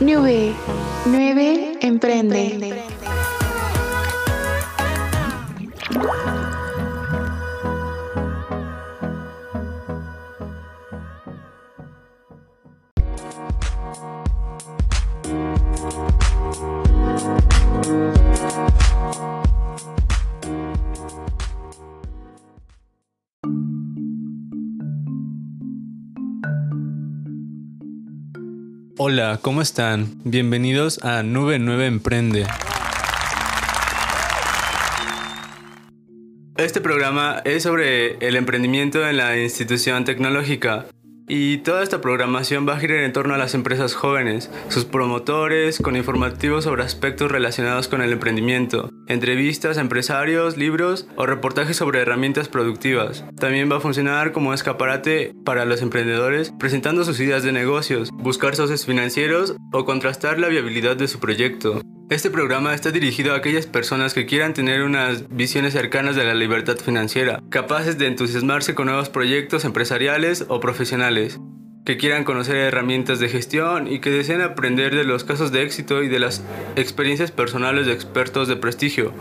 9. 9 Emprende. Hola, ¿cómo están? Bienvenidos a Nube 9 Emprende. Este programa es sobre el emprendimiento en la institución tecnológica y toda esta programación va a girar en torno a las empresas jóvenes, sus promotores, con informativos sobre aspectos relacionados con el emprendimiento, entrevistas a empresarios, libros o reportajes sobre herramientas productivas. También va a funcionar como escaparate para los emprendedores, presentando sus ideas de negocios, buscar socios financieros o contrastar la viabilidad de su proyecto. Este programa está dirigido a aquellas personas que quieran tener unas visiones cercanas de la libertad financiera, capaces de entusiasmarse con nuevos proyectos empresariales o profesionales, que quieran conocer herramientas de gestión y que deseen aprender de los casos de éxito y de las experiencias personales de expertos de prestigio,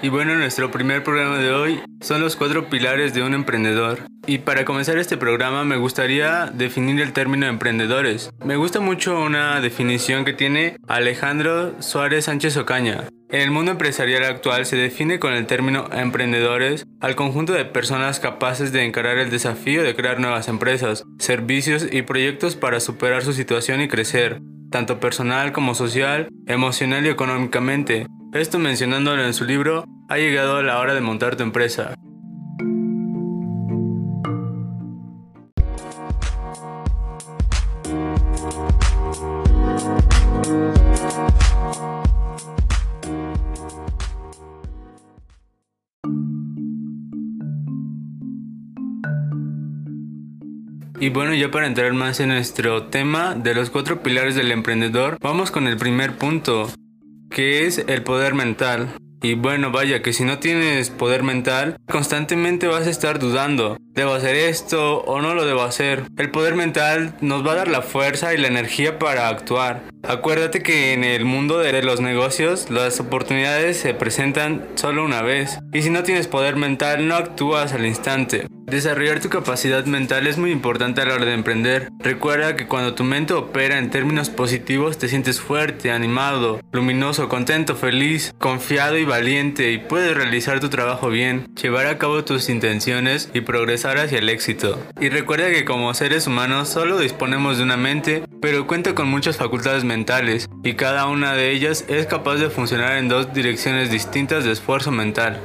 Y bueno, nuestro primer programa de hoy son los cuatro pilares de un emprendedor. Y para comenzar este programa me gustaría definir el término emprendedores. Me gusta mucho una definición que tiene Alejandro Suárez Sánchez Ocaña. En el mundo empresarial actual se define con el término emprendedores al conjunto de personas capaces de encarar el desafío de crear nuevas empresas, servicios y proyectos para superar su situación y crecer, tanto personal como social, emocional y económicamente, esto mencionándolo en su libro, ha llegado la hora de montar tu empresa. Y bueno, ya para entrar más en nuestro tema de los cuatro pilares del emprendedor, vamos con el primer punto, que es el poder mental. Y bueno, vaya que si no tienes poder mental, constantemente vas a estar dudando. ¿Debo hacer esto o no lo debo hacer? El poder mental nos va a dar la fuerza y la energía para actuar. Acuérdate que en el mundo de los negocios las oportunidades se presentan solo una vez. Y si no tienes poder mental, no actúas al instante. Desarrollar tu capacidad mental es muy importante a la hora de emprender. Recuerda que cuando tu mente opera en términos positivos te sientes fuerte, animado, luminoso, contento, feliz, confiado y valiente y puedes realizar tu trabajo bien, llevar a cabo tus intenciones y progresar hacia el éxito. Y recuerda que como seres humanos solo disponemos de una mente, pero cuenta con muchas facultades mentales y cada una de ellas es capaz de funcionar en dos direcciones distintas de esfuerzo mental.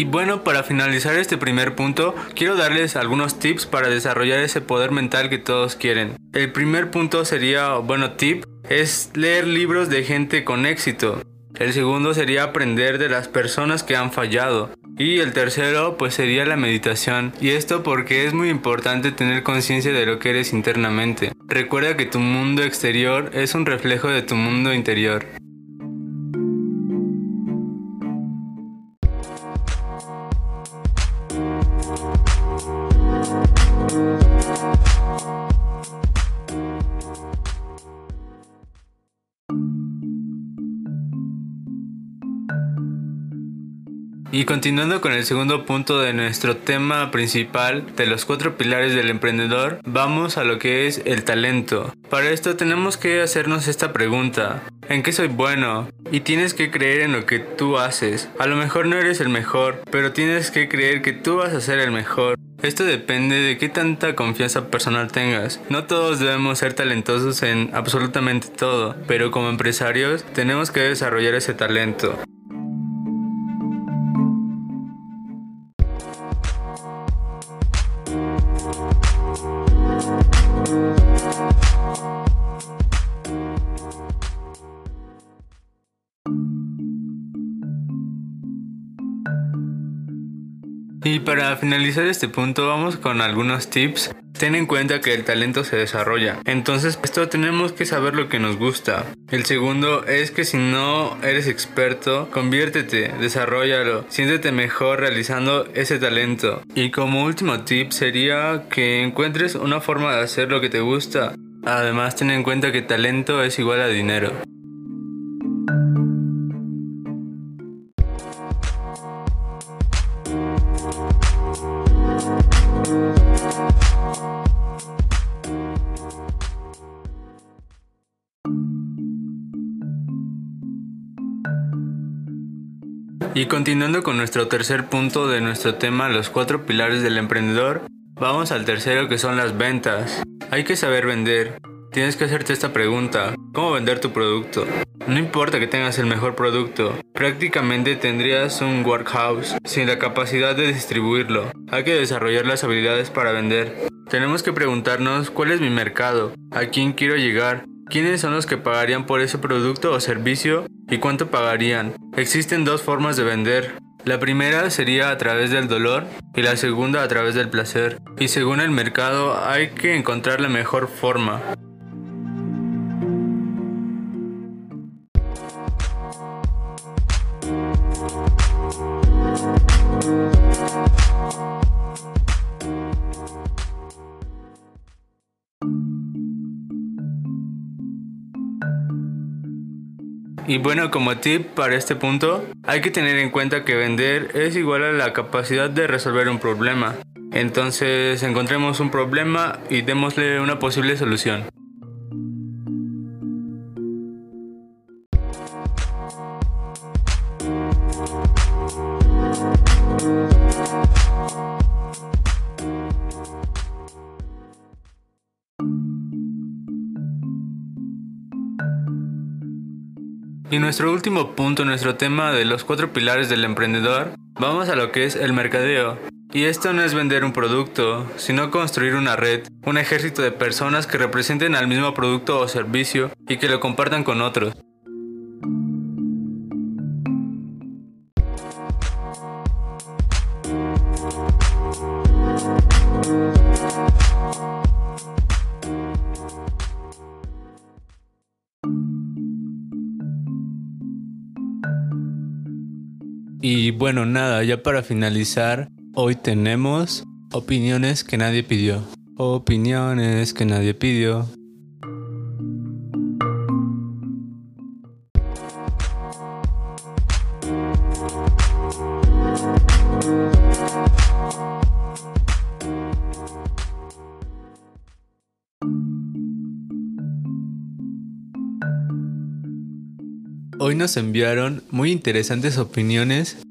Y bueno, para finalizar este primer punto, quiero darles algunos tips para desarrollar ese poder mental que todos quieren. El primer punto sería, bueno, tip, es leer libros de gente con éxito. El segundo sería aprender de las personas que han fallado. Y el tercero pues sería la meditación. Y esto porque es muy importante tener conciencia de lo que eres internamente. Recuerda que tu mundo exterior es un reflejo de tu mundo interior. Y continuando con el segundo punto de nuestro tema principal de los cuatro pilares del emprendedor, vamos a lo que es el talento. Para esto tenemos que hacernos esta pregunta. ¿En qué soy bueno? Y tienes que creer en lo que tú haces. A lo mejor no eres el mejor, pero tienes que creer que tú vas a ser el mejor. Esto depende de qué tanta confianza personal tengas. No todos debemos ser talentosos en absolutamente todo, pero como empresarios tenemos que desarrollar ese talento. Y para finalizar este punto vamos con algunos tips Ten en cuenta que el talento se desarrolla. Entonces esto tenemos que saber lo que nos gusta. El segundo es que si no eres experto, conviértete, desarrollalo, siéntete mejor realizando ese talento. Y como último tip sería que encuentres una forma de hacer lo que te gusta. Además ten en cuenta que talento es igual a dinero. Y continuando con nuestro tercer punto de nuestro tema, los cuatro pilares del emprendedor, vamos al tercero que son las ventas. Hay que saber vender. Tienes que hacerte esta pregunta, ¿cómo vender tu producto? No importa que tengas el mejor producto, prácticamente tendrías un workhouse sin la capacidad de distribuirlo. Hay que desarrollar las habilidades para vender. Tenemos que preguntarnos cuál es mi mercado, a quién quiero llegar, quiénes son los que pagarían por ese producto o servicio y cuánto pagarían. Existen dos formas de vender. La primera sería a través del dolor y la segunda a través del placer. Y según el mercado hay que encontrar la mejor forma. Y bueno, como tip para este punto, hay que tener en cuenta que vender es igual a la capacidad de resolver un problema. Entonces encontremos un problema y démosle una posible solución. Y nuestro último punto, nuestro tema de los cuatro pilares del emprendedor, vamos a lo que es el mercadeo. Y esto no es vender un producto, sino construir una red, un ejército de personas que representen al mismo producto o servicio y que lo compartan con otros. Y bueno, nada, ya para finalizar, hoy tenemos opiniones que nadie pidió. Opiniones que nadie pidió. Hoy nos enviaron muy interesantes opiniones.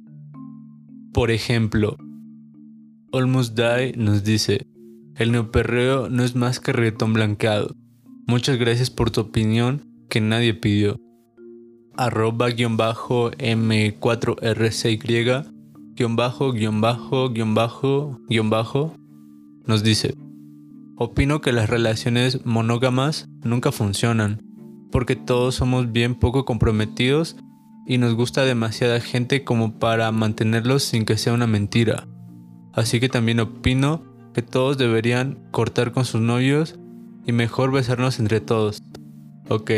Por ejemplo, Almost Die nos dice, el neoperreo no es más que reggaetón blanqueado. Muchas gracias por tu opinión que nadie pidió. Arroba guion bajo M4RCY guion bajo guion bajo guion bajo guion bajo nos dice, opino que las relaciones monógamas nunca funcionan porque todos somos bien poco comprometidos y nos gusta demasiada gente como para mantenerlos sin que sea una mentira. Así que también opino que todos deberían cortar con sus novios y mejor besarnos entre todos. ¿Ok?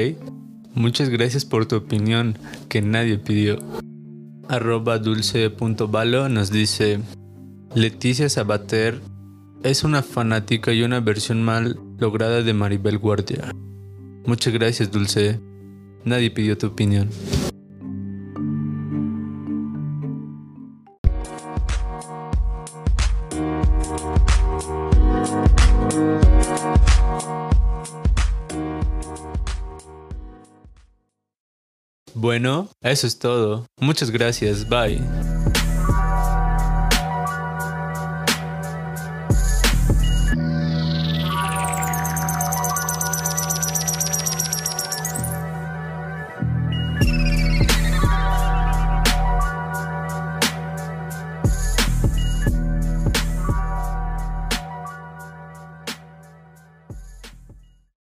Muchas gracias por tu opinión que nadie pidió. Arroba dulce.valo nos dice, Leticia Sabater es una fanática y una versión mal lograda de Maribel Guardia. Muchas gracias, Dulce. Nadie pidió tu opinión. Bueno, eso es todo. Muchas gracias. Bye.